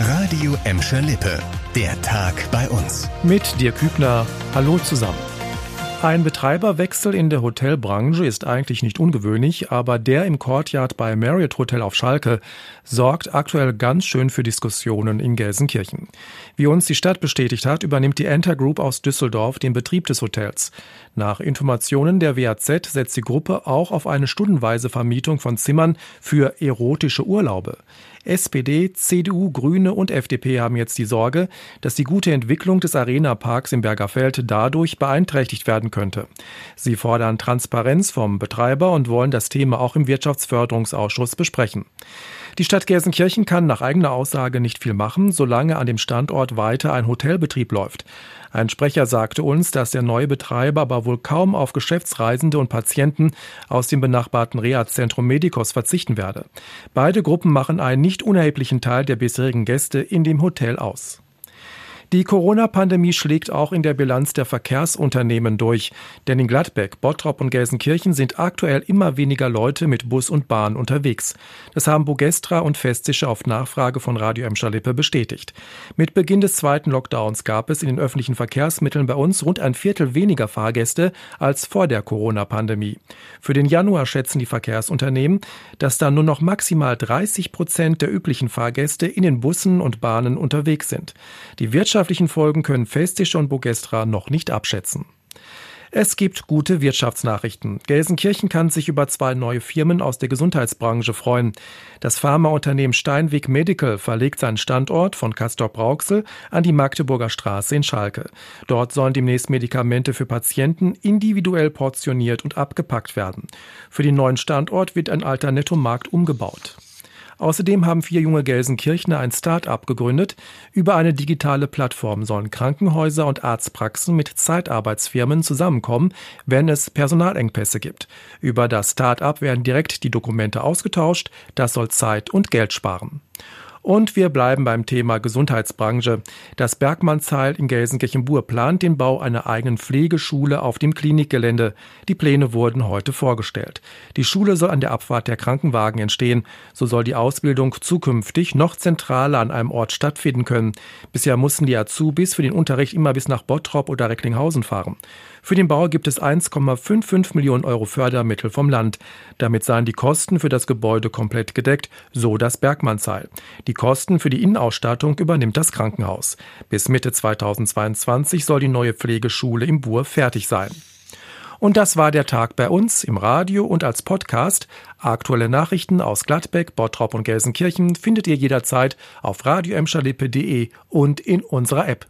Radio Emscher Lippe. Der Tag bei uns. Mit dir Kübner. Hallo zusammen. Ein Betreiberwechsel in der Hotelbranche ist eigentlich nicht ungewöhnlich, aber der im Courtyard bei Marriott Hotel auf Schalke sorgt aktuell ganz schön für Diskussionen in Gelsenkirchen. Wie uns die Stadt bestätigt hat, übernimmt die Enter Group aus Düsseldorf den Betrieb des Hotels. Nach Informationen der WAZ setzt die Gruppe auch auf eine stundenweise Vermietung von Zimmern für erotische Urlaube. SPD, CDU, Grüne und FDP haben jetzt die Sorge, dass die gute Entwicklung des Arena-Parks im Bergerfeld dadurch beeinträchtigt werden könnte. Sie fordern Transparenz vom Betreiber und wollen das Thema auch im Wirtschaftsförderungsausschuss besprechen. Die Stadt Gelsenkirchen kann nach eigener Aussage nicht viel machen, solange an dem Standort weiter ein Hotelbetrieb läuft. Ein Sprecher sagte uns, dass der neue Betreiber aber wohl kaum auf Geschäftsreisende und Patienten aus dem benachbarten Reha-Zentrum Medicos verzichten werde. Beide Gruppen machen einen nicht unerheblichen Teil der bisherigen Gäste in dem Hotel aus. Die Corona-Pandemie schlägt auch in der Bilanz der Verkehrsunternehmen durch. Denn in Gladbeck, Bottrop und Gelsenkirchen sind aktuell immer weniger Leute mit Bus und Bahn unterwegs. Das haben Bogestra und Festische auf Nachfrage von Radio Emscher Lippe bestätigt. Mit Beginn des zweiten Lockdowns gab es in den öffentlichen Verkehrsmitteln bei uns rund ein Viertel weniger Fahrgäste als vor der Corona-Pandemie. Für den Januar schätzen die Verkehrsunternehmen, dass da nur noch maximal 30 Prozent der üblichen Fahrgäste in den Bussen und Bahnen unterwegs sind. Die Wirtschaft wirtschaftlichen Folgen können Festische und Bogestra noch nicht abschätzen. Es gibt gute Wirtschaftsnachrichten. Gelsenkirchen kann sich über zwei neue Firmen aus der Gesundheitsbranche freuen. Das Pharmaunternehmen Steinweg Medical verlegt seinen Standort von Castor Brauxel an die Magdeburger Straße in Schalke. Dort sollen demnächst Medikamente für Patienten individuell portioniert und abgepackt werden. Für den neuen Standort wird ein alter Nettomarkt umgebaut. Außerdem haben vier junge Gelsenkirchner ein Start-up gegründet. Über eine digitale Plattform sollen Krankenhäuser und Arztpraxen mit Zeitarbeitsfirmen zusammenkommen, wenn es Personalengpässe gibt. Über das Start-up werden direkt die Dokumente ausgetauscht. Das soll Zeit und Geld sparen. Und wir bleiben beim Thema Gesundheitsbranche. Das Bergmannsheil in Gelsenkirchen-Bur plant den Bau einer eigenen Pflegeschule auf dem Klinikgelände. Die Pläne wurden heute vorgestellt. Die Schule soll an der Abfahrt der Krankenwagen entstehen. So soll die Ausbildung zukünftig noch zentraler an einem Ort stattfinden können. Bisher mussten die Azubis für den Unterricht immer bis nach Bottrop oder Recklinghausen fahren. Für den Bau gibt es 1,55 Millionen Euro Fördermittel vom Land. Damit seien die Kosten für das Gebäude komplett gedeckt, so das Bergmannsheil. Die Kosten für die Innenausstattung übernimmt das Krankenhaus. Bis Mitte 2022 soll die neue Pflegeschule im Bur fertig sein. Und das war der Tag bei uns im Radio und als Podcast. Aktuelle Nachrichten aus Gladbeck, Bottrop und Gelsenkirchen findet ihr jederzeit auf radioemscherlippe.de und in unserer App.